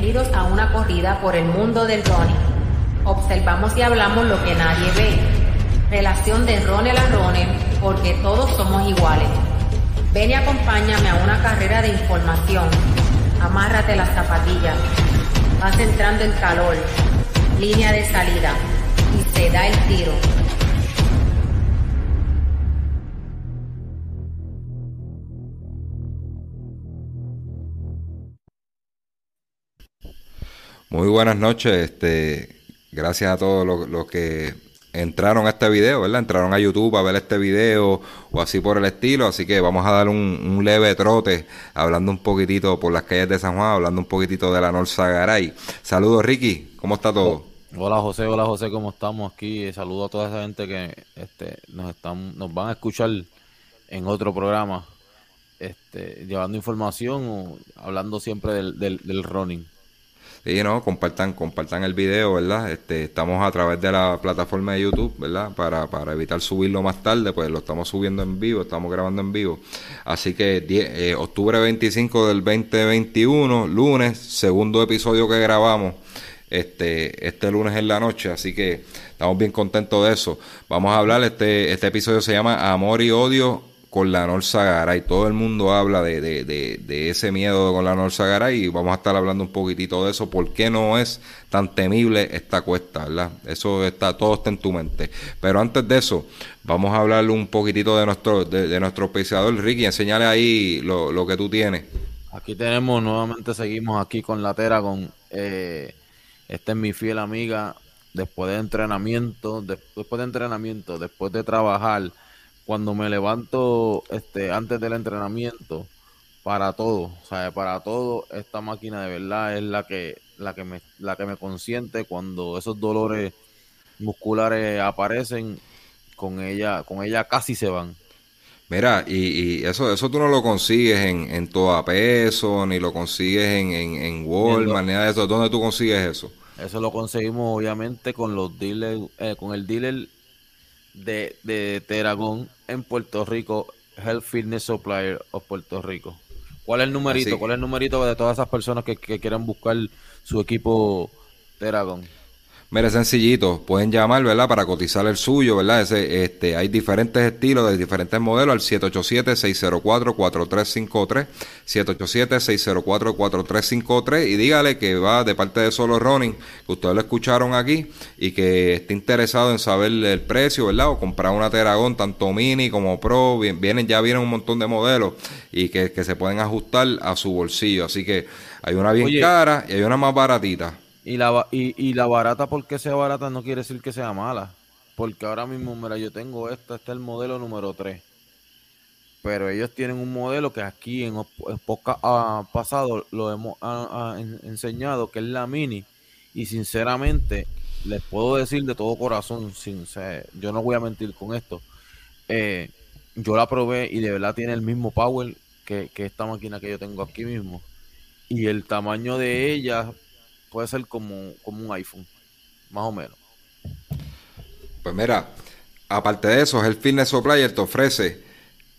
Bienvenidos a una corrida por el mundo del running. Observamos y hablamos lo que nadie ve. Relación de runner a runner porque todos somos iguales. Ven y acompáñame a una carrera de información. Amárrate las zapatillas. Vas entrando en calor. Línea de salida. Y se da el tiro. Muy buenas noches, este, gracias a todos los, que entraron a este video, ¿verdad? Entraron a YouTube a ver este video o así por el estilo, así que vamos a dar un, leve trote hablando un poquitito por las calles de San Juan, hablando un poquitito de la Norza Garay. Saludos Ricky, ¿cómo está todo? Hola José, hola José, ¿cómo estamos aquí? Saludo a toda esa gente que este, nos están, nos van a escuchar en otro programa, este, llevando información o hablando siempre del, del, del running. Sí, no, compartan, compartan el video, ¿verdad? Este, estamos a través de la plataforma de YouTube, ¿verdad? Para, para evitar subirlo más tarde, pues lo estamos subiendo en vivo, estamos grabando en vivo. Así que eh, octubre 25 del 2021, lunes, segundo episodio que grabamos este, este lunes en la noche, así que estamos bien contentos de eso. Vamos a hablar, este, este episodio se llama Amor y Odio con la Norsa y Todo el mundo habla de, de, de, ese miedo con la Norsa y vamos a estar hablando un poquitito de eso. ¿Por qué no es tan temible esta cuesta? ¿verdad? Eso está, todo está en tu mente. Pero antes de eso, vamos a hablar un poquitito de nuestro, de, nuestro Ricky. Enseñale ahí lo, lo, que tú tienes. Aquí tenemos, nuevamente seguimos aquí con la Tera, con eh, esta es mi fiel amiga. Después de entrenamiento, después de entrenamiento, después de trabajar cuando me levanto este, antes del entrenamiento, para todo, o sea, para todo, esta máquina de verdad es la que, la que me, la que me consiente cuando esos dolores musculares aparecen, con ella, con ella casi se van. Mira, y, y, eso, eso tú no lo consigues en, en toda peso, ni lo consigues en, en, en Walmart, ni nada de eso. ¿Dónde tú consigues eso? Eso lo conseguimos obviamente con los dealers, eh, con el dealer de, de Teragón en Puerto Rico, Health Fitness Supplier of Puerto Rico. ¿Cuál es el numerito? ¿Cuál es el numerito de todas esas personas que, que quieran buscar su equipo Teragón? Mire, sencillito, pueden llamar, ¿verdad? Para cotizar el suyo, ¿verdad? Ese, este, hay diferentes estilos de diferentes modelos al 787-604-4353, 787-604-4353 y dígale que va de parte de Solo Running, que ustedes lo escucharon aquí y que esté interesado en saber el precio, ¿verdad? O comprar una Teragón, tanto mini como pro, vienen, ya vienen un montón de modelos y que, que se pueden ajustar a su bolsillo. Así que hay una bien cara y hay una más baratita. Y la, y, la barata, porque sea barata, no quiere decir que sea mala. Porque ahora mismo, mira, yo tengo esta, este es el modelo número 3. Pero ellos tienen un modelo que aquí en, en ha pasado lo hemos enseñado, que es la mini. Y sinceramente, les puedo decir de todo corazón, sin yo no voy a mentir con esto. Eh, yo la probé y de verdad tiene el mismo power que, que esta máquina que yo tengo aquí mismo. Y el tamaño de ella puede ser como, como un iPhone, más o menos. Pues mira, aparte de eso, el Fitness Supplier te ofrece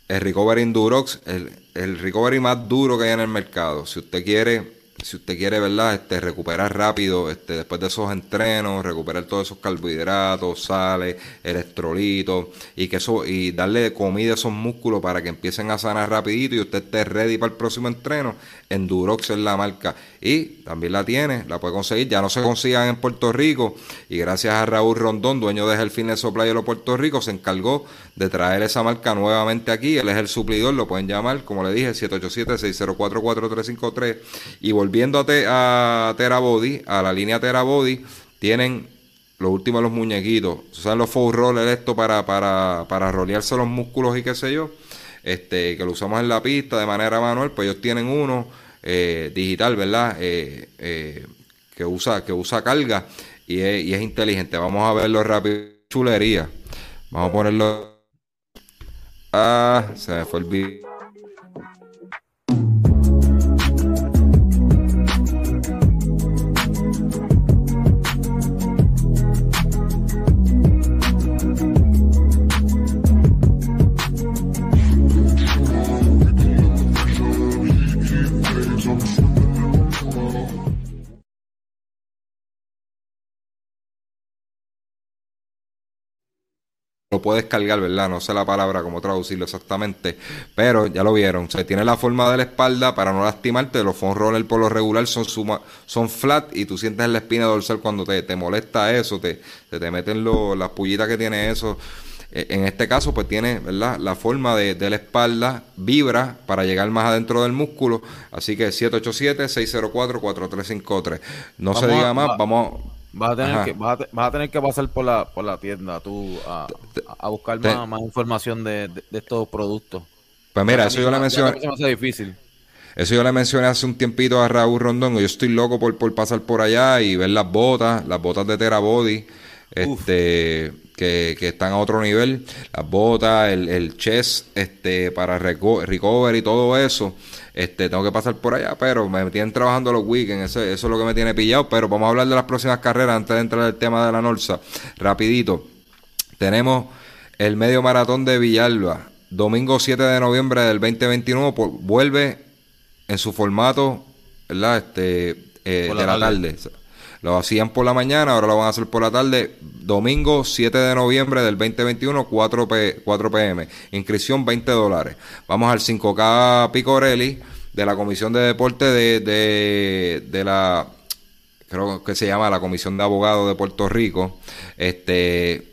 el Recovery Endurox, el, el recovery más duro que hay en el mercado. Si usted quiere si usted quiere, ¿verdad? Este, recuperar rápido, este, después de esos entrenos, recuperar todos esos carbohidratos, sales, electrolitos, y que eso, y darle comida a esos músculos para que empiecen a sanar rapidito y usted esté ready para el próximo entreno, Endurox es la marca. Y también la tiene, la puede conseguir, ya no se consigan en Puerto Rico, y gracias a Raúl Rondón, dueño de Health Fitness Supply de Puerto Rico, se encargó de traer esa marca nuevamente aquí, él es el suplidor, lo pueden llamar, como le dije, 787-604-4353, y volver volviendo a, Tera Body, a la línea Tera Body, tienen los últimos los muñequitos. Usan los full rollers esto para, para, para rolearse los músculos y qué sé yo. Este, que lo usamos en la pista de manera manual, pues ellos tienen uno eh, digital, ¿verdad? Eh, eh, que usa, que usa carga y es, y es inteligente. Vamos a verlo rápido. Chulería. Vamos a ponerlo. Ah, se me fue el video. Lo puedes cargar, ¿verdad? No sé la palabra, cómo traducirlo exactamente, pero ya lo vieron. O sea, tiene la forma de la espalda para no lastimarte. Los foam roller por lo regular son suma, son flat y tú sientes en la espina dorsal cuando te, te molesta eso, te, te, meten las pullitas que tiene eso. Eh, en este caso, pues tiene, ¿verdad? La forma de, de la espalda vibra para llegar más adentro del músculo. Así que 787-604-4353. No se diga más, vamos Vas a, tener que, vas, a, tener que pasar por la, por la tienda tú a, a buscar más, información de, estos productos. Pues mira, eso yo le mencioné. difícil. Eso yo le mencioné hace un tiempito a Raúl Rondón. Yo estoy loco por, por pasar por allá y ver las botas, las botas de Terabody, este, que, que, están a otro nivel. Las botas, el, el chess, este, para recover y todo eso. Este, tengo que pasar por allá, pero me tienen trabajando los weekends, eso, es lo que me tiene pillado. Pero vamos a hablar de las próximas carreras antes de entrar al tema de la Norsa. Rapidito. Tenemos el medio maratón de Villalba, domingo 7 de noviembre del 2021, vuelve en su formato, ¿verdad? Este, eh, de la tarde. Lo hacían por la mañana, ahora lo van a hacer por la tarde. Domingo 7 de noviembre del 2021, 4, p 4 pm. Inscripción 20 dólares. Vamos al 5K Picorelli de la Comisión de Deporte de, de, la creo que se llama la Comisión de Abogados de Puerto Rico. Este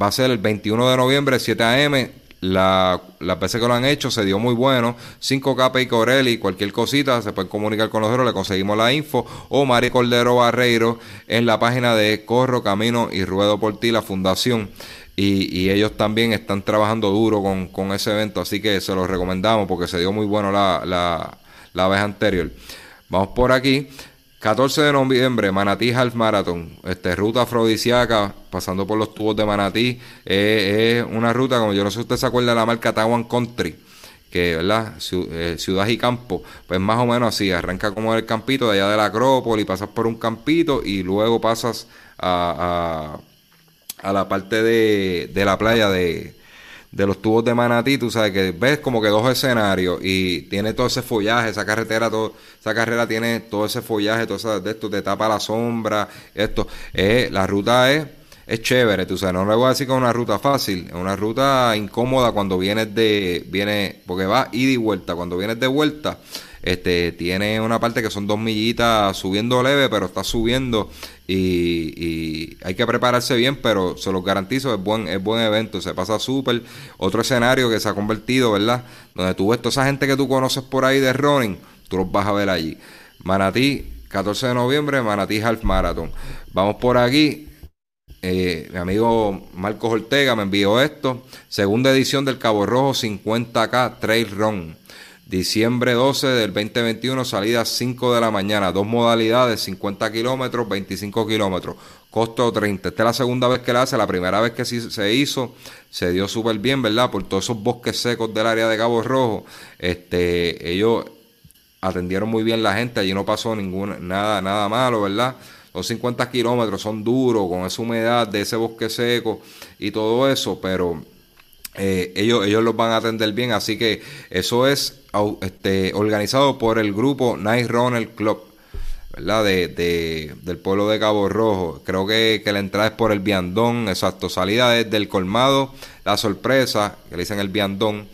va a ser el 21 de noviembre, 7 a.m. La, las veces que lo han hecho se dio muy bueno. 5K y Corelli, cualquier cosita, se pueden comunicar con nosotros, le conseguimos la info. O Mari Cordero Barreiro en la página de Corro, Camino y Ruedo por Ti, la fundación. Y, ellos también están trabajando duro con, ese evento, así que se los recomendamos porque se dio muy bueno la, la, la vez anterior. Vamos por aquí. 14 de noviembre, Manatí Half Marathon, este, ruta afrodisíaca, pasando por los tubos de Manatí. es una ruta, como yo no sé si usted se acuerda de la marca Tawan Country, que, ¿verdad? Eh, ciudad y campo, pues más o menos así, arranca como el campito de allá de la Acrópolis, pasas por un campito y luego pasas a, a, la parte de, de la playa de, de los tubos de Manatí, tú sabes que ves como que dos escenarios y tiene todo ese follaje, esa carretera, esa carrera tiene todo ese follaje, todo eso de esto te tapa la sombra, esto, eh, la ruta es, es chévere, tú sabes, no le voy a decir que es una ruta fácil, es una ruta incómoda cuando vienes de, viene, porque va ida y vuelta, cuando vienes de vuelta, este, tiene una parte que son dos millitas subiendo leve, pero está subiendo y, hay que prepararse bien, pero se los garantizo, es buen, es buen evento, se pasa súper. Otro escenario que se ha convertido, ¿verdad? Donde tú ves toda esa gente que tú conoces por ahí de running, tú los vas a ver allí. Manatí, 14 de noviembre, Manatí Half Marathon. Vamos por aquí. Eh, mi amigo Marcos Ortega me envió esto. Segunda edición del Cabo Rojo 50K Trail Run. Diciembre 12 del 2021, salida 5 de la mañana, dos modalidades, 50 kilómetros, 25 kilómetros, costo 30. Esta es la segunda vez que la hace, la primera vez que se hizo, se dio súper bien, ¿verdad? Por todos esos bosques secos del área de Cabo Rojo, este, ellos atendieron muy bien la gente, allí no pasó ninguna, nada, nada malo, ¿verdad? Los 50 kilómetros son duros, con esa humedad de ese bosque seco y todo eso, pero eh, ellos, ellos los van a atender bien, así que eso es este, organizado por el grupo Night Runner Club, ¿verdad? De, del pueblo de Cabo Rojo. Creo que, la entrada es por el Viandón, exacto. Salida desde el colmado, la sorpresa, que le dicen el Viandón,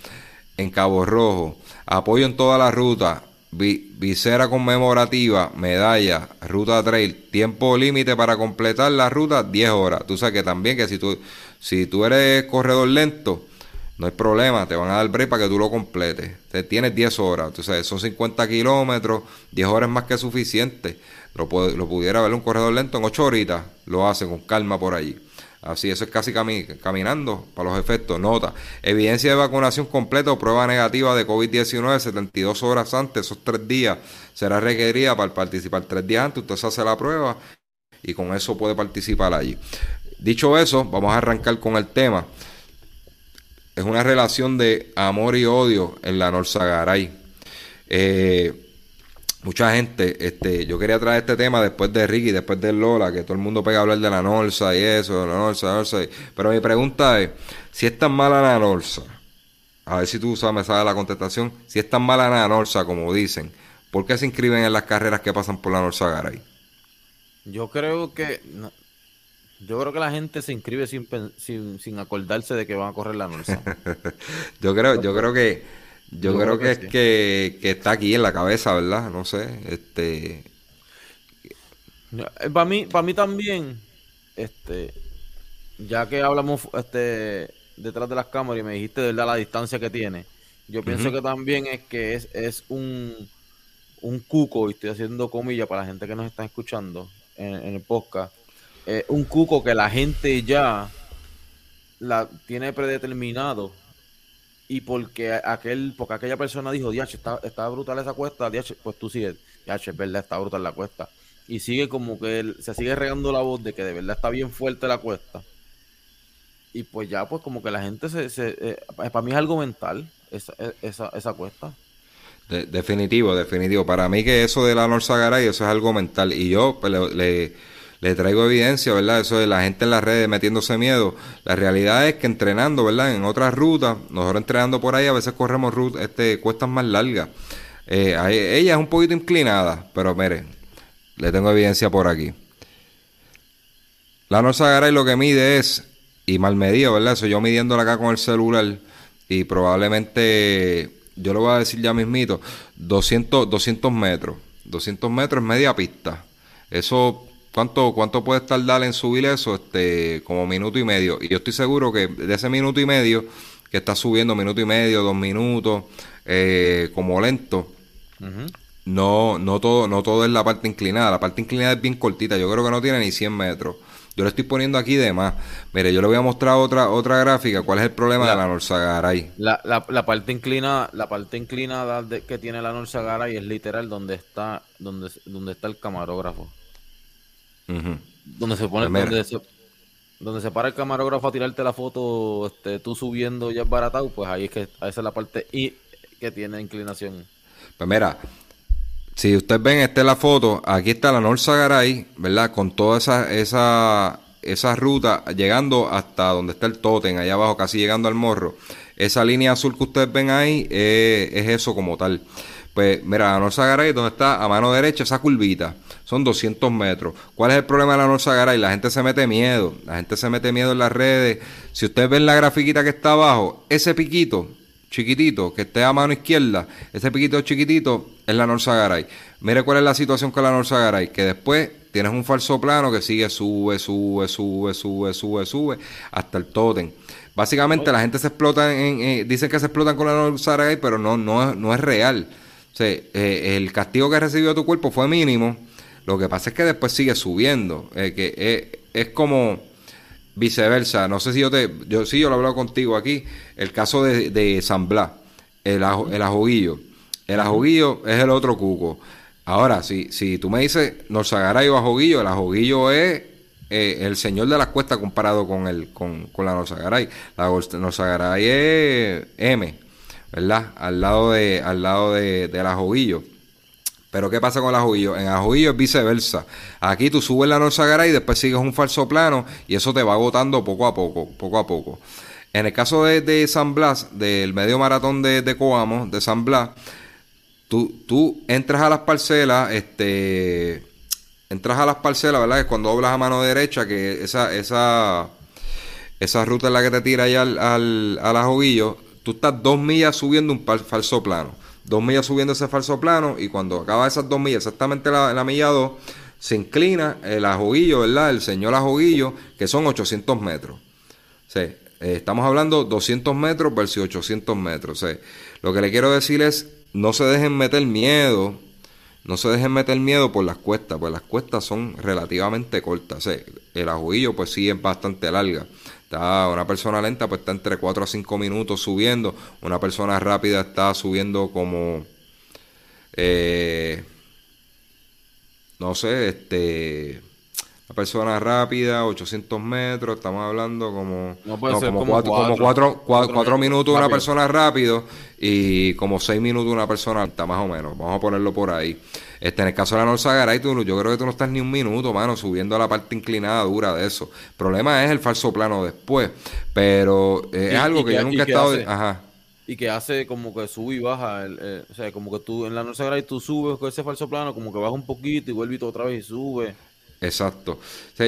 en Cabo Rojo. Apoyo en toda la ruta. visera conmemorativa, medalla, ruta trail, tiempo límite para completar la ruta, 10 horas. Tú sabes que también que si tú, si tú eres corredor lento, no hay problema, te van a dar break para que tú lo completes. Te tienes 10 horas, entonces son 50 kilómetros, 10 horas más que suficiente. Lo, lo pudiera ver un corredor lento en 8 horitas, lo hace con calma por allí. Así, eso es casi caminando para los efectos. Nota, evidencia de vacunación completa o prueba negativa de COVID-19 72 horas antes, esos 3 días, será requerida para participar 3 días antes. Usted se hace la prueba y con eso puede participar allí. Dicho eso, vamos a arrancar con el tema es una relación de amor y odio en la Norzagaray. Eh, mucha gente, este, yo quería traer este tema después de Ricky, después de Lola, que todo el mundo pega a hablar de la Norsa y eso, la Norsa, la Norsa. Pero mi pregunta es, si es tan mala la Norsa, a ver si tú sabes, me sabes la contestación, si es tan mala la Norsa como dicen, ¿por qué se inscriben en las carreras que pasan por la Norsa Garay? Yo creo que Yo creo que la gente se inscribe sin, sin, sin acordarse de que van a correr la Norsa. yo creo, yo creo que, yo, creo, que, es que, que, está aquí en la cabeza, ¿verdad? No sé, este. Para mí, para mí también, este, ya que hablamos, este, detrás de las cámaras y me dijiste de verdad la distancia que tiene, yo pienso que también es que es, es un, un cuco, y estoy haciendo comillas para la gente que nos está escuchando en, en el podcast eh, un cuco que la gente ya la tiene predeterminado y porque aquel porque aquella persona dijo, "Diache, está, está brutal esa cuesta", pues tú sigues, "Diache, es verdad, está brutal la cuesta." Y sigue como que él, se sigue regando la voz de que de verdad está bien fuerte la cuesta. Y pues ya, pues como que la gente se... se eh, para mí es algo mental esa, esa, esa cuesta. definitivo, definitivo. Para mí que eso de la Norsagaray, eso es algo mental. Y yo pues, le le traigo evidencia, ¿verdad? Eso de la gente en las redes metiéndose miedo. La realidad es que entrenando, ¿verdad? En otras rutas, nosotros entrenando por ahí, a veces corremos rutas, este, cuestas más largas. Eh, ella es un poquito inclinada, pero mire, le tengo evidencia por aquí. La Norsa Garay lo que mide es, y mal medido, ¿verdad? Eso yo midiéndola acá con el celular, y probablemente, yo lo voy a decir ya mismito, 200, 200 metros. 200 metros es media pista. Eso ¿Cuánto, ¿Cuánto puede tardar en subir eso? Este, como minuto y medio. Y yo estoy seguro que de ese minuto y medio, que está subiendo minuto y medio, dos minutos, eh, como lento, no, no, todo, no todo es la parte inclinada. La parte inclinada es bien cortita. Yo creo que no tiene ni 100 metros. Yo le estoy poniendo aquí de más. Mire, yo le voy a mostrar otra otra gráfica. ¿Cuál es el problema de la Norsagaray? La, la, la, parte inclinada, la parte inclinada que tiene la Norsagaray es literal donde está, donde, donde está el camarógrafo. Donde se pone, donde se, para el camarógrafo a tirarte la foto, este, tú subiendo ya baratado, pues ahí es que esa es la parte y que tiene inclinación. Pues mira, si ustedes ven, esta es la foto, aquí está la Norsa Garay, ¿verdad? Con toda esa, esa, esa ruta llegando hasta donde está el Totem, allá abajo, casi llegando al morro. Esa línea azul que ustedes ven ahí eh, es eso como tal. Pues mira, la Norsa Garay, donde está a mano derecha esa curvita, son 200 metros. ¿Cuál es el problema de la Norsa Garay? La gente se mete miedo, la gente se mete miedo en las redes. Si ustedes ven la grafiquita que está abajo, ese piquito chiquitito que esté a mano izquierda, ese piquito chiquitito es la Norsa Garay. Mire cuál es la situación con la Norsa Garay, que después tienes un falso plano que sigue sube, sube, sube, sube, sube, sube hasta el tótem. Básicamente la gente se explota en, eh, dicen que se explotan con la Norsa Garay, pero no, no, no es real. O sea, eh, el castigo que recibió tu cuerpo fue mínimo. Lo que pasa es que después sigue subiendo. Eh, que eh, es como viceversa. No sé si yo te. Yo sí, yo lo he hablado contigo aquí. El caso de, de San Blas, el, ajo, el ajoguillo. El ajoguillo es el otro cuco. Ahora, si, si tú me dices Norzagaray o ajoguillo, el ajoguillo es el señor de las cuestas comparado con el con, con la Norzagaray. La Norzagaray es M. ¿verdad? Al lado de, al lado de, de la Pero ¿qué pasa con la joguillo? En la es viceversa. Aquí tú subes la Norzagara y después sigues un falso plano y eso te va agotando poco a poco, poco a poco. En el caso de, San Blas, del medio maratón de, de Coamo, de San Blas, tú, tú entras a las parcelas, este, entras a las parcelas, ¿verdad? Es cuando doblas a mano derecha, que esa, esa, esa ruta es la que te tira ahí al, al, al tú estás dos millas subiendo un falso plano. Dos millas subiendo ese falso plano y cuando acaba esas dos millas, exactamente la, la milla dos, se inclina el ajoguillo, ¿verdad? El señor ajoguillo, que son 800 metros. Sí, eh, estamos hablando 200 metros versus 800 metros. lo que le quiero decir es, no se dejen meter miedo, no se dejen meter miedo por las cuestas, pues las cuestas son relativamente cortas. el ajoguillo pues sí es bastante larga una persona lenta pues está entre 4 a 5 minutos subiendo. Una persona rápida está subiendo como... Eh, no sé, este... Una persona rápida, 800 metros, estamos hablando como... No puede ser como, 4 minutos una persona rápido y como 6 minutos una persona alta, más o menos. Vamos a ponerlo por ahí. Este, en el caso de la Norsa Garay, tú, yo creo que tú no estás ni un minuto, mano, subiendo a la parte inclinada dura de eso. El problema es el falso plano después. Pero eh, es algo que, yo nunca he estado. ajá. Y que hace como que sube y baja. El, o sea, como que tú en la Norsa Garay tú subes con ese falso plano, como que baja un poquito y vuelve otra vez y sube. Exacto.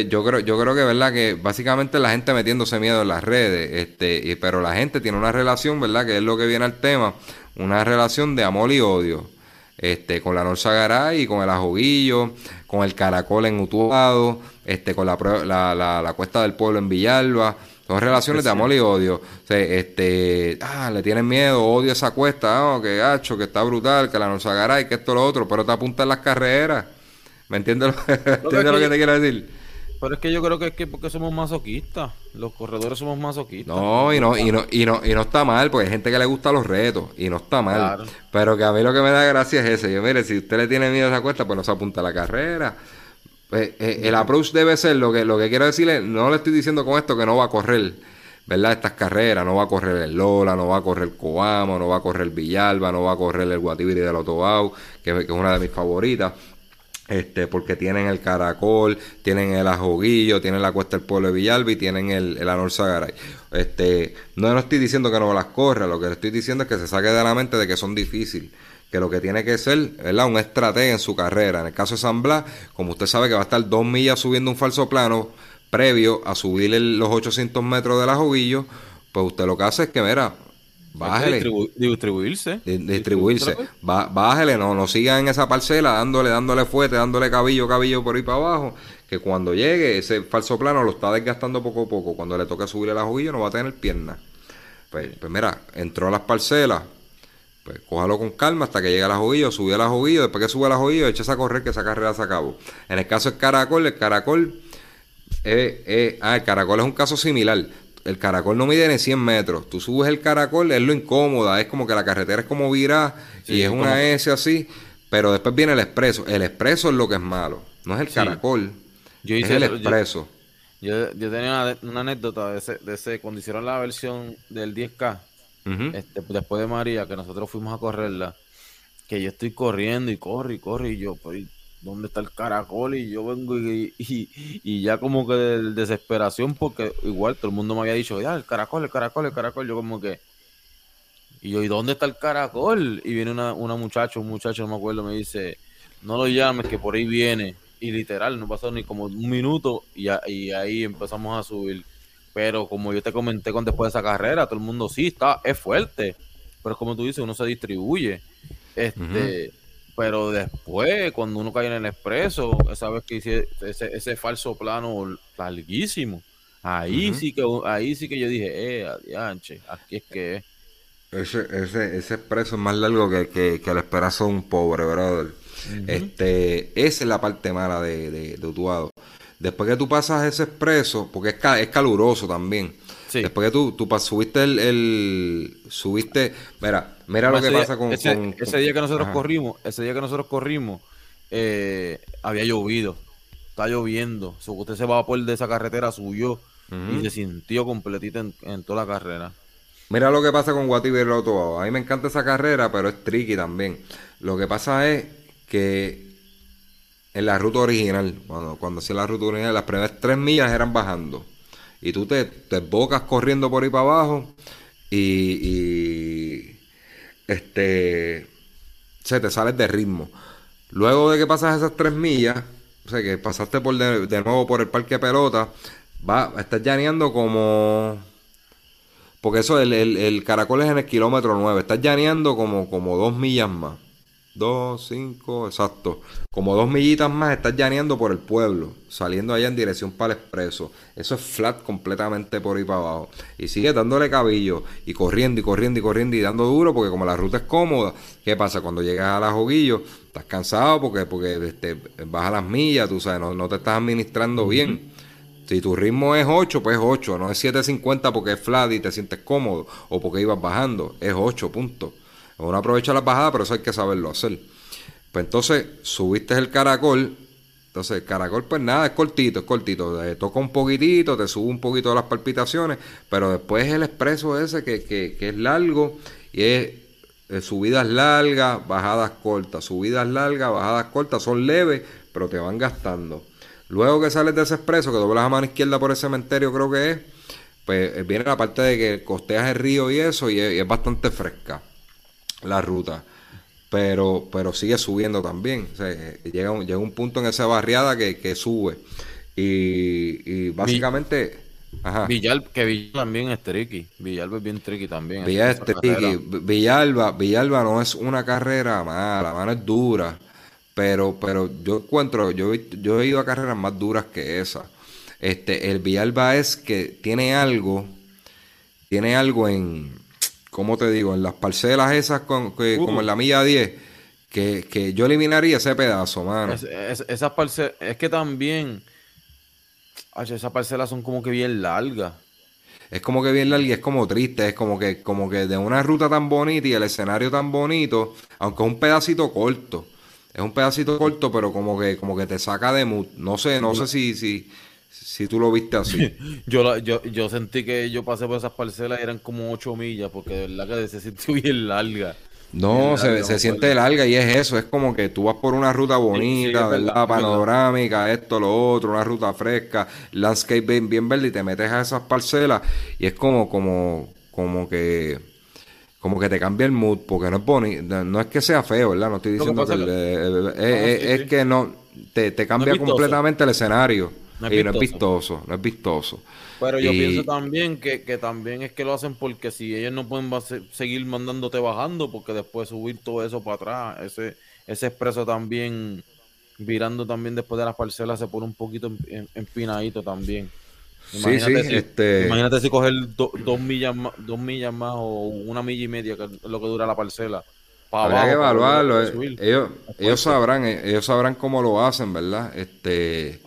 yo creo, yo creo que verdad que básicamente la gente metiéndose miedo en las redes, este, pero la gente tiene una relación, verdad, que es lo que viene al tema, una relación de amor y odio. Este, con la Norsa Garay, con el Ajoguillo, con el Caracol en Utuado, este, con la, la, la, Cuesta del Pueblo en Villalba. Son relaciones de amor y odio. O sea, este, ah, le tienen miedo, odio esa cuesta, ah, que gacho, que está brutal, que la Norsa Garay, que esto, lo otro, pero te apuntan las carreras. ¿Me entiendes lo, que, te quiero decir? Pero es que yo creo que es que porque somos masoquistas. Los corredores somos masoquistas. No, y no, y no, y no, y no está mal, porque hay gente que le gusta los retos, y no está mal. Pero que a mí lo que me da gracia es ese. Yo, mire, si usted le tiene miedo a esa cuesta, pues no se apunta a la carrera. Pues, eh, el approach debe ser lo que, lo que quiero decirle, no le estoy diciendo con esto que no va a correr, ¿verdad? Estas carreras, no va a correr el Lola, no va a correr el Coamo, no va a correr el Villalba, no va a correr el Guatibiri del Otobao, que, que es una de mis favoritas este, porque tienen el Caracol, tienen el Ajoguillo, tienen la Cuesta del Pueblo de Villalba y tienen el, el Anor Sagaray. Este, no, no estoy diciendo que no las corra, lo que estoy diciendo es que se saque de la mente de que son difíciles, que lo que tiene que ser, ¿verdad? Un estratega en su carrera. En el caso de San Blas, como usted sabe que va a estar dos millas subiendo un falso plano previo a subir los 800 metros del Ajoguillo, pues usted lo que hace es que, mira, Bájale. distribuirse. distribuirse. bájale, no, no siga en esa parcela dándole, dándole fuerte, dándole cabillo, cabillo por ahí para abajo. Que cuando llegue ese falso plano lo está desgastando poco a poco. Cuando le toque subir el ajujillo no va a tener piernas. Pues, pues, mira, entró a las parcelas. Pues cójalo con calma hasta que llegue al ajujillo, sube al ajujillo. Después que sube el ajujillo, echa a correr que esa carrera se acabó. En el caso del caracol, el caracol. Eh, eh, ah, el caracol es un caso similar el caracol no mide ni 100 metros. Tú subes el caracol, es lo incómoda, es como que la carretera es como virá y es una S así, pero después viene el expreso. El expreso es lo que es malo, no es el caracol, yo hice es el expreso. Yo, tenía una, anécdota de ese, de ese, cuando hicieron la versión del 10K, este, después de María, que nosotros fuimos a correrla, que yo estoy corriendo y corro y corro y yo, pues, ¿dónde está el caracol? Y yo vengo y, y, ya como que de desesperación, porque igual todo el mundo me había dicho, ya, el caracol, el caracol, el caracol. Yo como que, y yo, ¿y dónde está el caracol? Y viene una, una muchacha, un muchacho, no me acuerdo, me dice, no lo llames, que por ahí viene. Y literal, no pasó ni como un minuto y, y ahí empezamos a subir. Pero como yo te comenté con después de esa carrera, todo el mundo sí está, es fuerte. Pero como tú dices, uno se distribuye. Este, pero después, cuando uno cae en el expreso, esa vez que hice ese, ese falso plano larguísimo, ahí sí que ahí sí que yo dije, eh, adianche, aquí es que Ese, ese, ese expreso es más largo que, que, que el expreso de un pobre, brother. este, esa es la parte mala de, de, de Utuado. Después que tú pasas ese expreso, porque es, es caluroso también. Después que tú, tú subiste el, el, subiste, mira, mira lo que pasa con ese, día que nosotros corrimos, ese día que nosotros corrimos, eh, había llovido, está lloviendo, usted se va por de esa carretera, subió y se sintió completito en, toda la carrera. Mira lo que pasa con Guatibir y A mí me encanta esa carrera, pero es tricky también. Lo que pasa es que en la ruta original, cuando, cuando hacía la ruta original, las primeras tres millas eran bajando y tú te, te bocas corriendo por ahí para abajo y, este se te sales de ritmo. Luego de que pasas esas tres millas, o sea que pasaste por de, nuevo por el parque de pelota, va, estás llaneando como porque eso el, el, caracol es en el kilómetro 9, estás llaneando como, como dos millas más. Dos, cinco, exacto. Como dos millitas más estás llaneando por el pueblo, saliendo allá en dirección para el expreso. Eso es flat completamente por ahí para abajo. Y sigue dándole cabillo y corriendo y corriendo y corriendo y dando duro porque como la ruta es cómoda, ¿qué pasa? Cuando llegas a la Joguillo, estás cansado porque, porque este, vas a las millas, tú sabes, no, te estás administrando bien. Si tu ritmo es 8, pues 8, no es 7.50 porque es flat y te sientes cómodo o porque ibas bajando, es 8 puntos. Uno aprovecha la bajada, pero eso hay que saberlo hacer. Pues entonces subiste el caracol. Entonces el caracol, pues nada, es cortito, es cortito. Te toca un poquitito, te sube un poquito las palpitaciones, pero después el expreso ese que, que, que es largo y es subidas largas, bajadas cortas, subidas largas, bajadas cortas, son leves, pero te van gastando. Luego que sales de ese expreso, que doblas a mano izquierda por el cementerio, creo que es, pues viene la parte de que costeas el río y eso, y es bastante fresca la ruta. pero, pero sigue subiendo también. O sea, llega, un, llega un punto en esa barriada que, que sube. Y, y básicamente... Ajá. Villalba, que Villalba también es tricky. Villalba es bien tricky también. Villalba es tricky. Villalba, Villalba no es una carrera mala, mano es dura. Pero, pero yo encuentro, yo, yo he ido a carreras más duras que esa. Este, el Villalba es que tiene algo, tiene algo en, ¿cómo te digo? En las parcelas esas con, que, como en la milla 10, que, que, yo eliminaría ese pedazo, mano. esas parcelas, es que también, esas parcelas son como que bien largas. Es como que bien larga y es como triste, es como que, como que de una ruta tan bonita y el escenario tan bonito, aunque es un pedacito corto, es un pedacito corto, pero como que, como que te saca de mood. No sé, no sé si, si, si tú lo viste así. yo, yo, yo sentí que yo pasé por esas parcelas y eran como 8 millas, porque de verdad que se sintió bien larga. No, se, se siente larga y es eso, es como que tú vas por una ruta bonita, ¿verdad? Panorámica, esto, lo otro, una ruta fresca, landscape bien, bien verde y te metes a esas parcelas y es como, como, como que como que te cambia el mood, porque no es bonito, no es que sea feo, ¿verdad? No estoy diciendo que, es, que no, te, cambia completamente el escenario. No y no es vistoso, no es vistoso. Pero yo pienso también que, que, también es que lo hacen porque si ellos no pueden seguir mandándote bajando, porque después subir todo eso para atrás, ese, ese expreso también virando también después de las parcelas se pone un poquito empinadito también. Imagínate sí, sí, si, este... imagínate si coger dos, millas más, dos millas más o una milla y media, que es lo que dura la parcela. Para que evaluarlo. Eh. ellos, ellos sabrán, eh, ellos sabrán cómo lo hacen, ¿verdad? Este,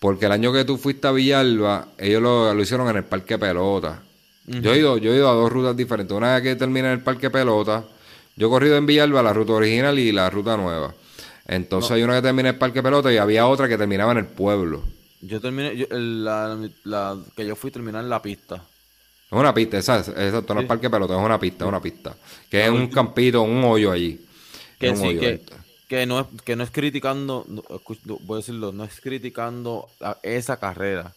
porque el año que tú fuiste a Villalba, ellos lo, lo hicieron en el Parque Pelota. yo, he ido, yo he ido a dos rutas diferentes. Una vez que termina en el Parque Pelota, yo he corrido en Villalba la ruta original y la ruta nueva. Entonces hay una que termina en el Parque Pelota y había otra que terminaba en el pueblo. Yo terminé, la, que yo fui terminar en la pista. Es una pista, exacto, no es parque pelota, es una pista, es una pista. Que es un campito, un hoyo allí. Que sí, que, no es, que no es criticando, voy a decirlo, no es criticando esa carrera.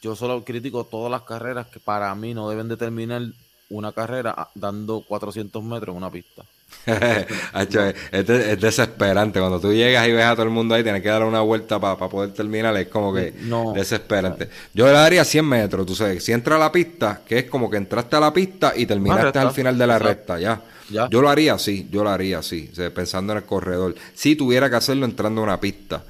Yo solo critico todas las carreras que para mí no deben de terminar una carrera dando 400 metros en una pista. es, desesperante. Cuando tú llegas y ves a todo el mundo ahí, tienes que dar una vuelta para poder terminar. Es como que desesperante. Yo le daría 100 metros. Tú sabes, si entra a la pista, que es como que entraste a la pista y terminaste al final de la recta, ya. Yo lo haría así, yo lo haría así, pensando en el corredor. Si tuviera que hacerlo entrando a una pista.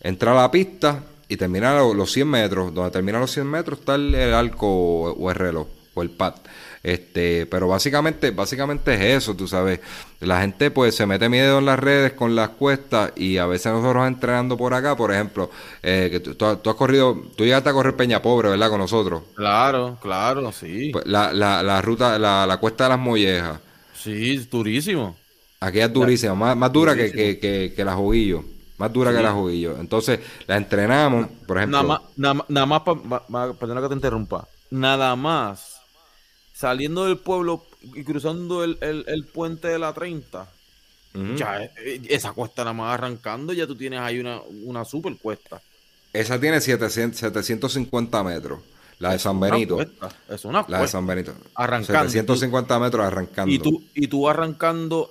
Entra a la pista y terminar los 100 metros. Donde termina los 100 metros está el, arco o el reloj o el pad. Este, pero básicamente, básicamente es eso, tú sabes. La gente pues se mete miedo en las redes con las cuestas y a veces nosotros entrenando por acá, por ejemplo, eh, que tú, has corrido, tú llegaste a correr Peña Pobre, ¿verdad? Con nosotros. Claro, claro, sí. Pues, la, la, la ruta, la, la cuesta de las mollejas. Sí, durísimo. Aquella es durísima, más, más dura que, que, que, la juguillo. Más dura que la juguillo. Entonces, la entrenamos, por ejemplo. Nada más, nada, nada más, perdona que te interrumpa. Nada más saliendo del pueblo y cruzando el, puente de la 30, ya eh, esa cuesta nada más arrancando, ya tú tienes ahí una, una super cuesta. Esa tiene 750 metros. La de San Benito. es una cuesta. La de San Benito. Arrancando. 750 metros arrancando. Y tú, y tú arrancando,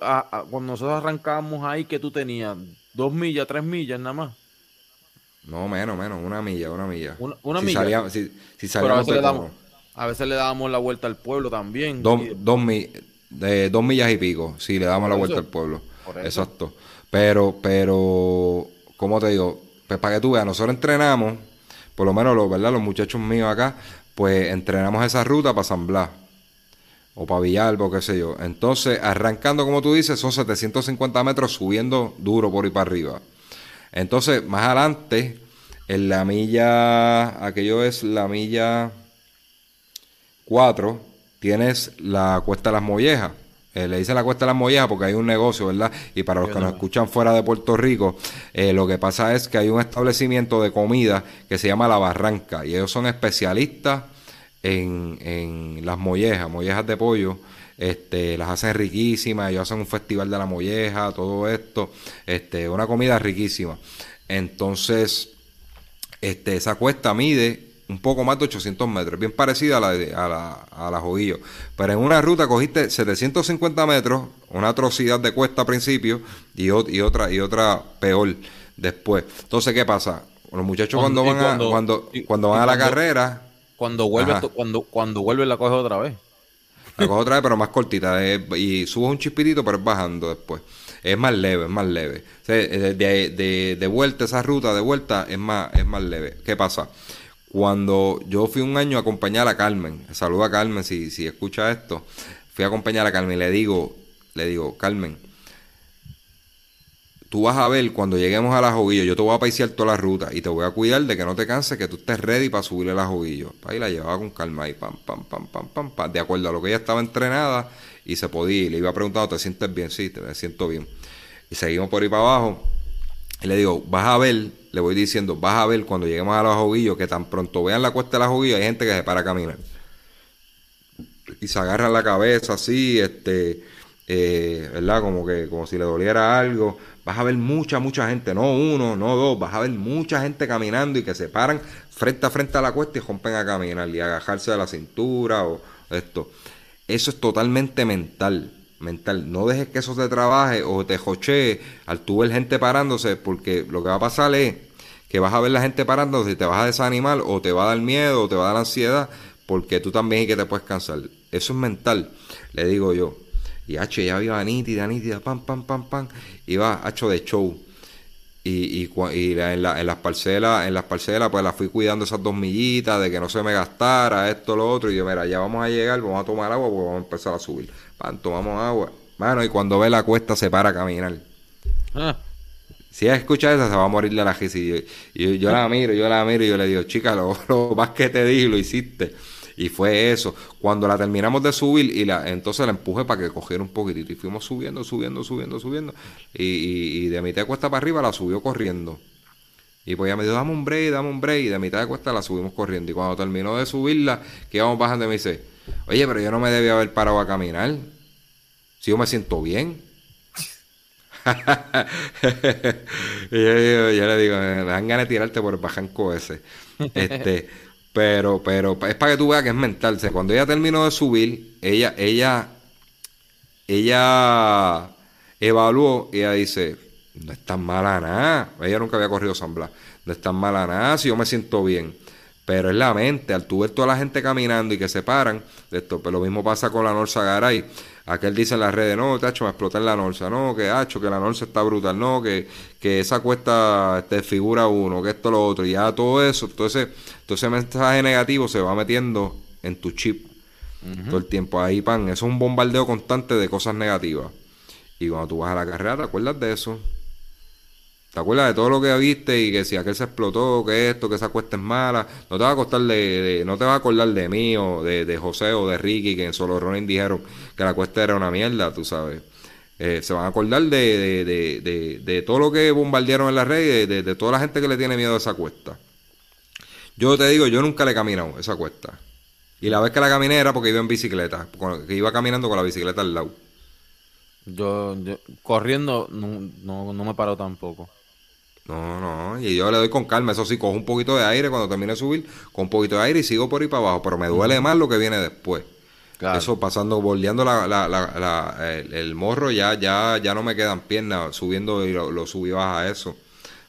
cuando nosotros arrancábamos ahí, que tú tenías? ¿Dos millas, tres millas nada más? No, menos, menos, una milla, una milla. Una, milla. si, si salíamos a veces le dábamos la vuelta al pueblo también. Dos, dos, de dos millas y pico, si le damos la vuelta al pueblo. Exacto. Pero, pero, ¿cómo te digo? Pues para que tú veas, nosotros entrenamos, por lo menos los, ¿verdad? los muchachos míos acá, pues entrenamos esa ruta para San Blas o para Villalba qué sé yo. Entonces, arrancando, como tú dices, son 750 metros subiendo duro por ahí para arriba. Entonces, más adelante, en la milla, aquello es la milla 4 tienes la Cuesta de las Mollejas. Eh, le dicen la Cuesta de las Mollejas porque hay un negocio, ¿verdad? Y para los que nos escuchan fuera de Puerto Rico, eh, lo que pasa es que hay un establecimiento de comida que se llama La Barranca y ellos son especialistas en, en las mollejas, mollejas de pollo. Este, las hacen riquísimas, ellos hacen un festival de la molleja, todo esto, este, una comida riquísima. Entonces, este, esa cuesta mide un poco más de 800 metros, bien parecida a la, de, a la, a la Joguillo. Pero en una ruta cogiste 750 metros, una atrocidad de cuesta a principio y, y, otra, y otra peor después. Entonces, ¿qué pasa? Los muchachos cuando, van a, cuando, cuando van a la carrera... Cuando vuelve, cuando, cuando vuelve la coge otra vez. La coge otra vez, pero más cortita. y subes un chispitito, pero es bajando después. Es más leve, es más leve. de, de, de, vuelta, esa ruta de vuelta es más, es más leve. ¿Qué pasa? Cuando yo fui un año a acompañar a Carmen, saludo a Carmen si, si escucha esto, fui a acompañar a Carmen y le digo, le digo, Carmen, tú vas a ver cuando lleguemos a la joguillo, yo te voy a paisear toda la ruta y te voy a cuidar de que no te canses, que tú estés ready para subirle la joguillo. Ahí la llevaba con calma y pam, pam, pam, pam, pam, pam, de acuerdo a lo que ella estaba entrenada y se podía. Y le iba preguntando, ¿te sientes bien? Sí, te siento bien. Y seguimos por ahí para abajo. Y le digo, vas a ver le voy diciendo, vas a ver cuando lleguemos a los joguillos que tan pronto vean la cuesta de la joguillos hay gente que se para a caminar. Y se agarran la cabeza así, este, eh, ¿verdad? Como que, como si le doliera algo. Vas a ver mucha, mucha gente, no uno, no dos, vas a ver mucha gente caminando y que se paran frente a frente a la cuesta y rompen a caminar y agajarse de la cintura o esto. Eso es totalmente mental mental. No dejes que eso te trabaje o te jochee al tú ver gente parándose, porque lo que va a pasar es que vas a ver la gente parándose y te vas a desanimar o te va a dar miedo o te va a dar ansiedad, porque tú también y que te puedes cansar. Eso es mental, le digo yo. Y H ya iba nítida, nítida, pam, pam, pam, pam, iba H de show. Y, y, y en, la, en, las parcelas, en las parcelas, pues la fui cuidando esas dos millitas, de que no se me gastara, esto, lo otro. Y yo, mira, ya vamos a llegar, vamos a tomar agua, pues vamos a empezar a subir. Pan, tomamos agua. Mano, y cuando ve la cuesta se para a caminar. Ah. Si ella escucha eso, se va a morir de la risa. Y yo, yo, la miro, yo la miro y yo le digo, chica, lo, lo más que te di, lo hiciste. Y fue eso. Cuando la terminamos de subir, y la, entonces la empuje para que cogiera un poquitito. Y fuimos subiendo, subiendo, subiendo, subiendo. Y, de mitad de cuesta para arriba la subió corriendo. Y pues ella me dijo, dame un break, dame un break. Y de mitad de cuesta la subimos corriendo. Y cuando terminó de subirla, que íbamos bajando, me dice, oye, pero yo no me debía haber parado a caminar. Si yo me siento bien. y yo, le digo, me dan ganas de tirarte por el bajanco ese. Este, pero, pero es para que tú veas que es mental. cuando ella terminó de subir, ella, ella, ella evaluó y ella dice, no es tan mala nada. Ella nunca había corrido San. No es tan mala nada si yo me siento bien. Pero es la mente, al tú ver toda la gente caminando y que se paran, esto, pero pues lo mismo pasa con la Norsa Garay. Aquel dice en las redes, no, tacho, me explota en la Norsa, no, que hacho, que la Norsa está brutal, no, que, que esa cuesta te figura uno, que esto lo otro, y ya todo eso, entonces, ese mensaje negativo se va metiendo en tu chip todo el tiempo. Ahí, pan, eso es un bombardeo constante de cosas negativas. Y cuando tú vas a la carrera, te acuerdas de eso. ¿Te acuerdas de todo lo que viste y que si aquel se explotó, que esto, que esa cuesta es mala? No te va a costar de, no te va a acordar de mí o de, de, José o de Ricky que en Solo Running dijeron que la cuesta era una mierda, tú sabes. Eh, se van a acordar de, de, de, todo lo que bombardearon en la red y de, toda la gente que le tiene miedo a esa cuesta. Yo te digo, yo nunca le he caminado esa cuesta. Y la vez que la caminé era porque iba en bicicleta, que iba caminando con la bicicleta al lado. Yo, corriendo no, no, no me paro tampoco. No, no, y yo le doy con calma, eso sí, cojo un poquito de aire cuando termine de subir, con un poquito de aire y sigo por ahí para abajo, pero me duele más lo que viene después. Eso pasando, bordeando la, la, la, el, morro, ya, ya, ya no me quedan piernas, subiendo y lo, subí baja eso,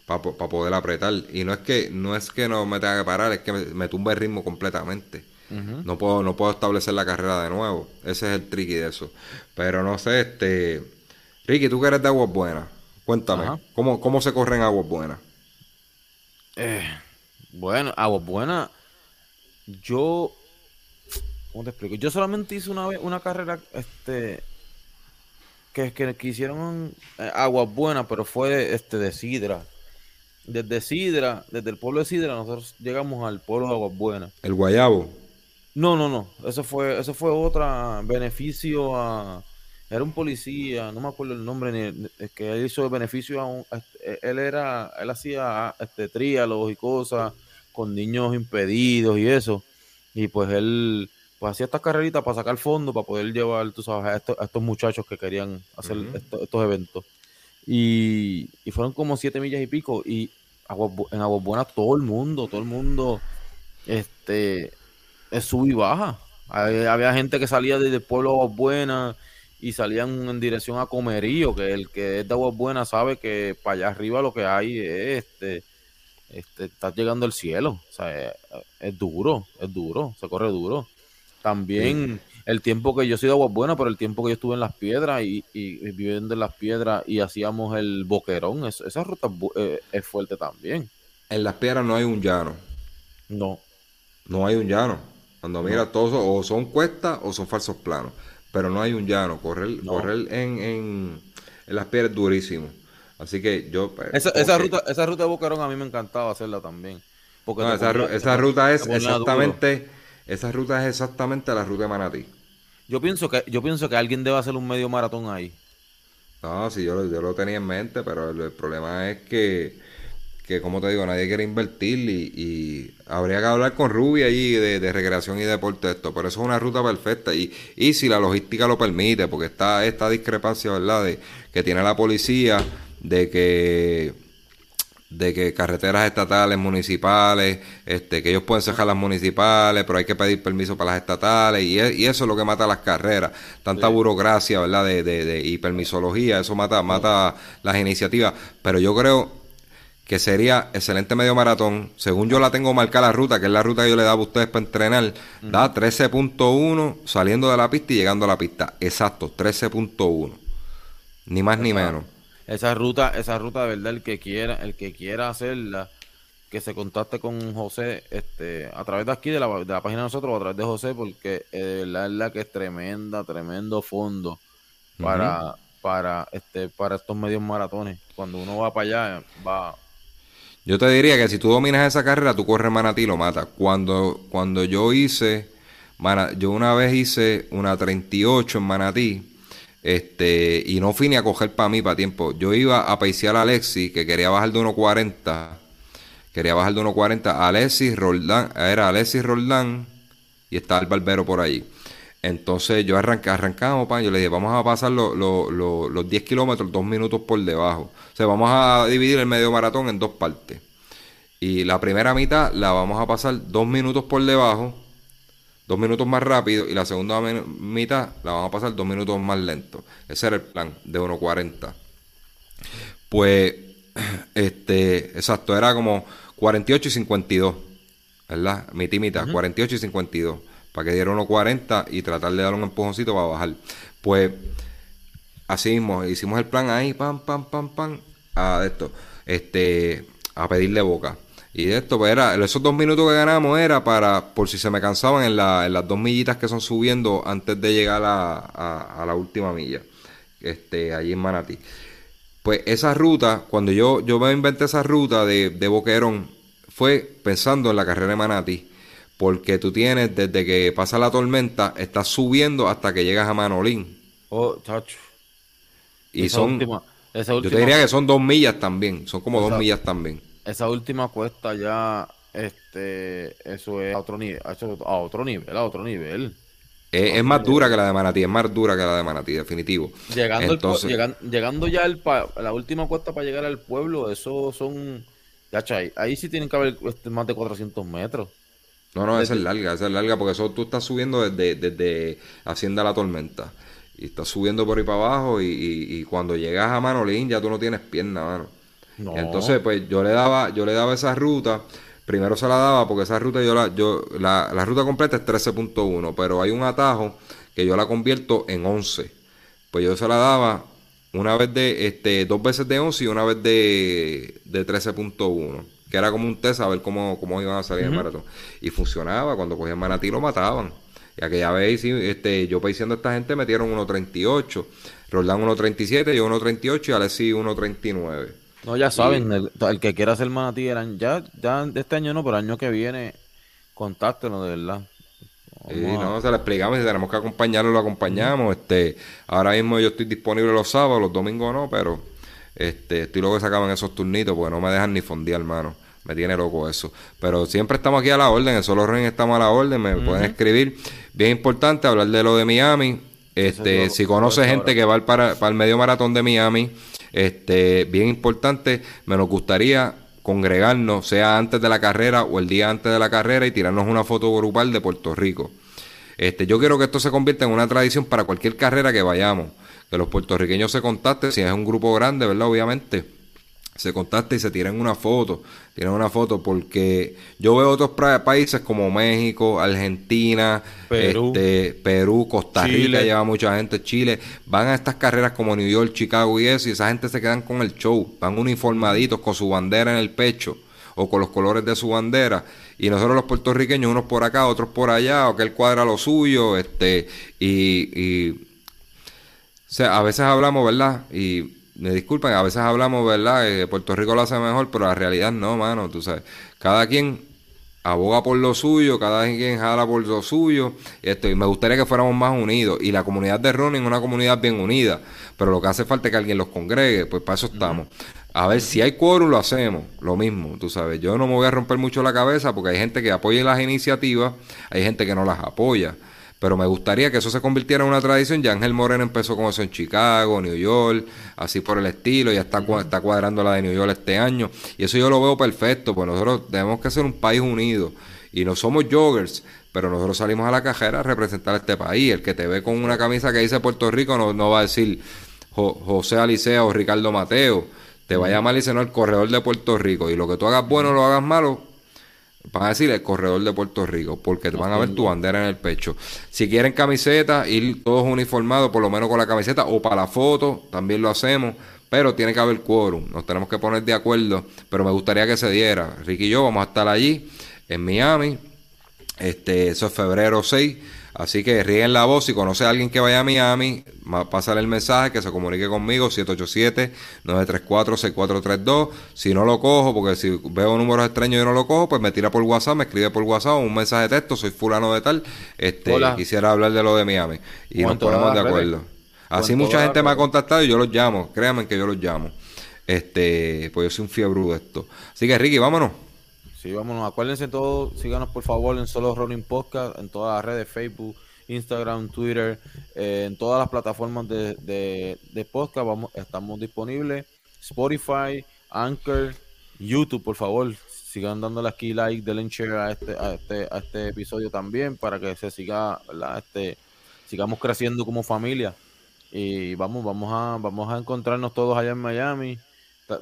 para poder apretar. Y no es que, no es que no me tenga que parar, es que me, tumba el ritmo completamente. No puedo, no puedo establecer la carrera de nuevo. Ese es el tricky de eso. Pero no sé, este, Ricky, tú que eres de aguas buenas. Cuéntame, ¿cómo, ¿cómo se corren aguas buenas? Eh, bueno, aguas buenas. Yo. ¿Cómo te explico? Yo solamente hice una, una carrera este, que, que, que hicieron eh, aguas buenas, pero fue este, de Sidra. Desde Sidra, desde el pueblo de Sidra, nosotros llegamos al pueblo de Aguas Buenas. ¿El Guayabo? No, no, no. Eso fue, eso fue otro beneficio a, era un policía, no me acuerdo el nombre, ni, que él hizo beneficio a un, este, él era, él hacía este tríalos y cosas con niños impedidos y eso, y pues él pues hacía estas carreritas para sacar fondos, para poder llevar, tú sabes, a estos, muchachos que querían hacer estos, eventos. Y, fueron como siete millas y pico, y en Aguas Buenas todo el mundo, todo el mundo este, es sub y baja. Había, gente que salía desde el pueblo Aguas Buenas y salían en dirección a Comerío, que el que es de Aguas Buenas sabe que para allá arriba lo que hay es este, este está llegando el cielo. O sea, es, duro, es duro, se corre duro. También el tiempo que yo soy de Aguas Buenas, pero el tiempo que yo estuve en las piedras y, viviendo en las piedras y hacíamos el boquerón, esa ruta eh, es fuerte también. En las piedras no hay un llano. No. No hay un llano. Cuando mira, todos o son cuestas o son falsos planos. Pero no hay un llano. Correr, correr en, en, las piedras es durísimo. Así que yo. Pues, esa, esa, ruta, esa ruta de Boquerón a mí me encantaba hacerla también. Porque esa, esa ruta es exactamente. Esa ruta es exactamente la ruta de Manatí. Yo pienso que, yo pienso que alguien debe hacer un medio maratón ahí. No, sí, yo, yo lo tenía en mente, pero el problema es que que como te digo, nadie quiere invertir y, habría que hablar con Ruby allí de, recreación y deporte esto, pero eso es una ruta perfecta y, y si la logística lo permite, porque está esta discrepancia, ¿verdad?, de que tiene la policía de que de que carreteras estatales, municipales, este, que ellos pueden cerrar las municipales, pero hay que pedir permiso para las estatales, y, y eso es lo que mata las carreras, tanta burocracia, ¿verdad? De, de, de, y permisología, eso mata, mata las iniciativas. Pero yo creo que sería excelente medio maratón. Según yo la tengo marcada la ruta, que es la ruta que yo le daba a ustedes para entrenar, da 13.1 saliendo de la pista y llegando a la pista. Exacto, 13.1. Ni más ni menos. Esa ruta, esa ruta de verdad, el que quiera, el que quiera hacerla, que se contacte con José, este, a través de aquí, de la, de la página de nosotros, o a través de José, porque eh, de verdad es la que es tremenda, tremendo fondo para, para, este, para estos medios maratones. Cuando uno va para allá, va, yo te diría que si tú dominas esa carrera, tú corres Manatí y lo matas. Cuando, cuando yo hice, yo una vez hice una 38 en Manatí, este, y no fui ni a coger para mí para tiempo. Yo iba a paisear a Alexis, que quería bajar de 1.40. Quería bajar de 1.40. Alexis Roldán, era Alexis Roldán, y estaba el barbero por ahí. Entonces yo arranqué, arrancamos, pan, yo le dije, vamos a pasar los 10 kilómetros, dos minutos por debajo. O sea, vamos a dividir el medio maratón en dos partes. Y la primera mitad la vamos a pasar dos minutos por debajo, dos minutos más rápido, y la segunda mitad la vamos a pasar dos minutos más lento. Ese era el plan de 1.40. Pues, este, exacto, era como 48 y 52, ¿verdad? Mitad y mitad, 48 y 52 para que diera 1.40 y tratar de dar un empujoncito para bajar. Pues así mismo, hicimos el plan ahí, pam, pam, pam, pam, a esto, este, a pedirle boca. Y esto, pues era, esos dos minutos que ganamos era para, por si se me cansaban en, las dos millitas que son subiendo antes de llegar a, la última milla, este, allí en Manatí. Pues esa ruta, cuando yo, yo me inventé esa ruta de, de Boquerón, fue pensando en la carrera de Manatí porque tú tienes desde que pasa la tormenta, estás subiendo hasta que llegas a Manolín. Oh, chacho. Y son. yo te diría que son dos millas también, son como dos millas también. Esa última cuesta ya, este, eso es a otro nivel, a otro nivel, a otro nivel. Es, más dura que la de Manatí, es más dura que la de Manatí, definitivo. Llegando, llegando, ya el la última cuesta para llegar al pueblo, eso son, ya ahí, ahí sí tienen que haber este, más de 400 metros. No, no, esa es larga, esa es larga, porque eso tú estás subiendo desde, desde Hacienda La Tormenta. Y estás subiendo por ahí para abajo y, y, cuando llegas a Manolín ya tú no tienes pierna, mano. Entonces, pues yo le daba, yo le daba esa ruta. Primero se la daba porque esa ruta yo la, yo, la, la ruta completa es 13.1, pero hay un atajo que yo la convierto en 11. Pues yo se la daba una vez de, este, dos veces de 11 y una vez de, de 13.1 que era como un test a ver cómo, cómo iban a salir en el maratón. Y funcionaba, cuando cogían manatí lo mataban. Y aquella vez, este, yo diciendo a esta gente metieron 1.38, Roldán 1.37, yo 1.38 y Alessi 1.39. No, ya saben, el, que quiera hacer manatí, eran, ya, ya este año no, pero el año que viene, contáctenos de verdad. Sí, no, se lo explicamos si tenemos que acompañarlo, lo acompañamos. Este, ahora mismo yo estoy disponible los sábados, los domingos no, pero este, estoy luego que sacaban esos turnitos porque no me dejan ni fondear, hermano. Me tiene loco eso. Pero siempre estamos aquí a la orden. En Solo Ring estamos a la orden. Me pueden escribir. Bien importante hablar de lo de Miami. Este, si conoce gente que va para, para el medio maratón de Miami, este, bien importante, me nos gustaría congregarnos, sea antes de la carrera o el día antes de la carrera y tirarnos una foto grupal de Puerto Rico. Este, yo quiero que esto se convierta en una tradición para cualquier carrera que vayamos, que los puertorriqueños se contacten, si es un grupo grande, ¿verdad? Obviamente, se contacten y se tiren una foto, tienen una foto, porque yo veo otros países como México, Argentina, Perú, este, Perú Costa Rica, lleva mucha gente, Chile, van a estas carreras como New York, Chicago y eso, y esa gente se quedan con el show, van uniformaditos con su bandera en el pecho o con los colores de su bandera. Y nosotros los puertorriqueños unos por acá otros por allá o que él cuadra lo suyo este y, y o sea, a veces hablamos verdad y me disculpen, a veces hablamos, ¿verdad? Que Puerto Rico lo hace mejor, pero la realidad no, mano, tú sabes. Cada quien aboga por lo suyo, cada quien jala por lo suyo. Esto, y me gustaría que fuéramos más unidos. Y la comunidad de running es una comunidad bien unida, pero lo que hace falta es que alguien los congregue, pues para eso estamos. A ver, si hay quórum, lo hacemos, lo mismo, tú sabes. Yo no me voy a romper mucho la cabeza porque hay gente que apoya las iniciativas, hay gente que no las apoya. Pero me gustaría que eso se convirtiera en una tradición. Ya Ángel Moreno empezó con eso en Chicago, New York, así por el estilo. Ya está, está cuadrando la de New York este año. Y eso yo lo veo perfecto. Pues nosotros tenemos que ser un país unido. Y no somos joggers, pero nosotros salimos a la cajera a representar a este país. El que te ve con una camisa que dice Puerto Rico no, no va a decir José Alicea o Ricardo Mateo. Te va a llamar y dice no, el corredor de Puerto Rico. Y lo que tú hagas bueno o lo hagas malo, Van a decir el corredor de Puerto Rico, porque te van a ver tu bandera en el pecho. Si quieren camiseta, ir todos uniformados, por lo menos con la camiseta, o para la foto, también lo hacemos. Pero tiene que haber quórum, nos tenemos que poner de acuerdo. Pero me gustaría que se diera. Ricky y yo vamos a estar allí, en Miami. Este, eso es febrero 6. Así que ríen la voz. Si conoce a alguien que vaya a Miami, pásale el mensaje que se comunique conmigo, 787-934-6432. Si no lo cojo, porque si veo números extraños y no lo cojo, pues me tira por WhatsApp, me escribe por WhatsApp un mensaje de texto, soy fulano de tal. Este, quisiera hablar de lo de Miami. Y nos ponemos de acuerdo. Así mucha gente me ha contactado y yo los llamo. Créanme que yo los llamo. Este, pues yo soy un fiebre de esto. Así que Ricky, vámonos. Sí, vámonos. Acuérdense todos, síganos por favor en Solo Rolling Podcast, en todas las redes, Facebook, Instagram, Twitter, eh, en todas las plataformas de, de, podcast. Vamos, estamos disponibles. Spotify, Anchor, YouTube, por favor. Sigan dándole aquí like, denle share a este, a este, a este episodio también para que se siga, Este, sigamos creciendo como familia. Y vamos, vamos a, vamos a encontrarnos todos allá en Miami.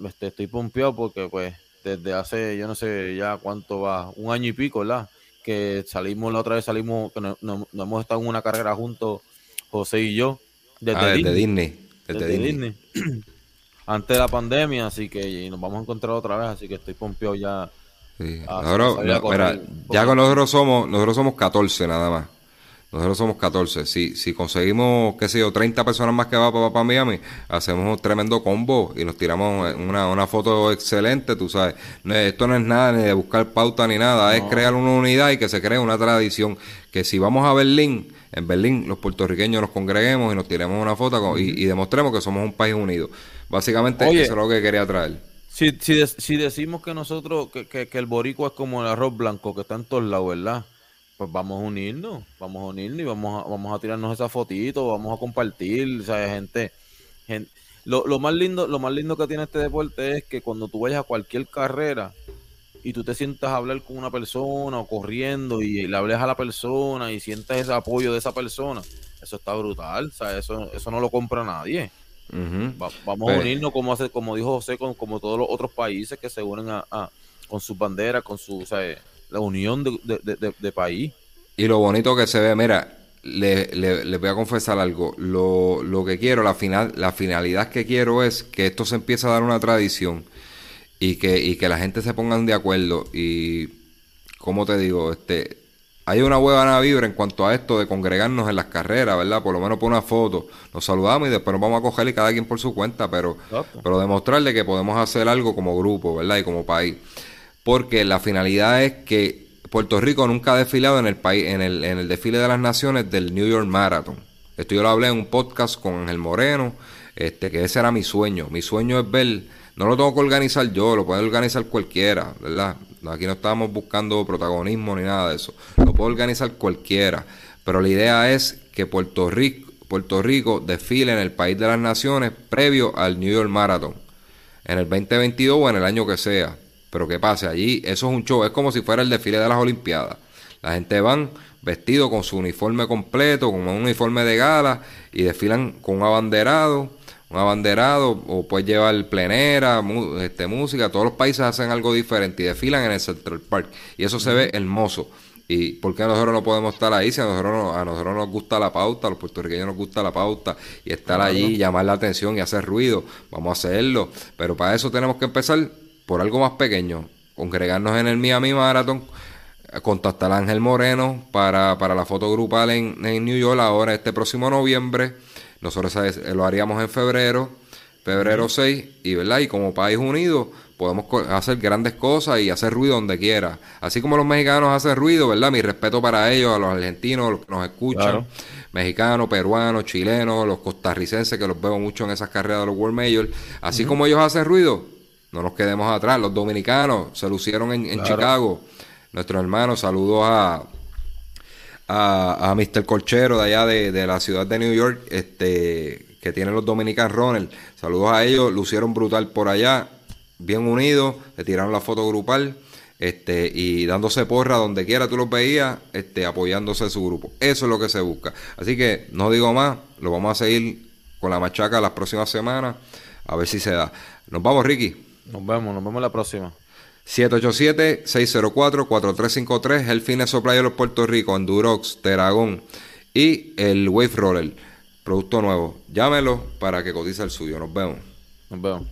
Este, estoy pompeado porque pues desde hace, yo no sé ya cuánto va, un año y pico, ¿verdad? Que salimos, la otra vez salimos, que no, hemos estado en una carrera juntos, José y yo, desde, ah, Disney. Desde, Disney. Antes de la pandemia, así que nos vamos a encontrar otra vez, así que estoy pompeado ya. Sí. Ahora, ya con nosotros somos, nosotros somos 14 nada más. Nosotros somos 14. Si, si conseguimos, qué sé yo, 30 personas más que va para, para Miami, hacemos un tremendo combo y nos tiramos una, una foto excelente, tú sabes. esto no es nada ni de buscar pauta ni nada, es crear una unidad y que se cree una tradición. Que si vamos a Berlín, en Berlín los puertorriqueños nos congreguemos y nos tiremos una foto y, demostremos que somos un país unido. Básicamente eso es lo que quería traer. Si, si, si decimos que nosotros, que, que, que el boricua es como el arroz blanco que está en todos lados, ¿verdad? Pues vamos a unirnos, vamos a unirnos y vamos a, vamos a tirarnos esa fotito, vamos a compartir, o gente, lo, lo, más lindo, lo más lindo que tiene este deporte es que cuando tú vayas a cualquier carrera y tú te sientas a hablar con una persona o corriendo y le hables a la persona y sientes ese apoyo de esa persona, eso está brutal, o sea, eso, eso no lo compra nadie. vamos a pues unirnos como hace, como dijo José, con, como todos los otros países que se unen a, con sus banderas, con su, o sea, la unión de, país. Y lo bonito que se ve, mira, le, le, voy a confesar algo. Lo, lo, que quiero, la, final, la finalidad que quiero es que esto se empiece a dar una tradición y que, y que la gente se pongan de acuerdo. Y, como te digo, este hay una buena vibra en cuanto a esto de congregarnos en las carreras, ¿verdad? Por lo menos por una foto. Nos saludamos y después nos vamos a coger y cada quien por su cuenta, pero, pero demostrarle que podemos hacer algo como grupo, ¿verdad? Y como país porque la finalidad es que Puerto Rico nunca ha desfilado en el país, en el, en el desfile de las naciones del New York Marathon. Esto yo lo hablé en un podcast con Ángel Moreno, este, que ese era mi sueño. Mi sueño es ver, no lo tengo que organizar yo, lo puede organizar cualquiera, ¿verdad? Aquí no estamos buscando protagonismo ni nada de eso. Lo puede organizar cualquiera. Pero la idea es que Puerto Rico, Puerto Rico desfile en el país de las naciones previo al New York Marathon. En el 2022 o en el año que sea. Pero ¿qué pasa? Allí eso es un show, es como si fuera el desfile de las Olimpiadas. La gente van vestido con su uniforme completo, con un uniforme de gala y desfilan con un abanderado, un abanderado o puedes llevar plenera, este, música, todos los países hacen algo diferente y desfilan en el Central Park y eso se ve hermoso. ¿Y por qué nosotros no podemos estar ahí? Si a nosotros, a nosotros nos gusta la pauta, a los puertorriqueños nos gusta la pauta y estar allí, llamar la atención y hacer ruido, vamos a hacerlo. Pero para eso tenemos que empezar por algo más pequeño, congregarnos en el Miami Marathon, contactar a Ángel Moreno para, para la foto grupal en, en New York ahora este próximo noviembre. Nosotros lo haríamos en febrero, febrero 6, y, ¿verdad? y como país unido podemos hacer grandes cosas y hacer ruido donde quiera. Así como los mexicanos hacen ruido, ¿verdad? Mi respeto para ellos, a los argentinos, los que nos escuchan, mexicanos, peruanos, chilenos, los costarricenses, que los veo mucho en esas carreras de los World Majors. Así como ellos hacen ruido, no nos quedemos atrás. Los dominicanos se lucieron en, Chicago. Nuestros hermanos, saludos a, a, a Mr. Colchero de allá de, de, la ciudad de New York, este que tienen los Dominican Runners. Saludos a ellos, lucieron brutal por allá bien unidos, le tiraron la foto grupal este, y dándose porra donde quiera tú los veías, este, apoyándose su grupo. Eso es lo que se busca. Así que no digo más, lo vamos a seguir con la machaca las próximas semanas, a ver si se da. Nos vamos, Ricky. Nos vemos, nos vemos la próxima. 787-604-4353, el Fitness de los Puerto Rico, Endurox, Teragón y el Wave Roller, producto nuevo. Llámelo para que cotice el suyo. Nos vemos. Nos vemos.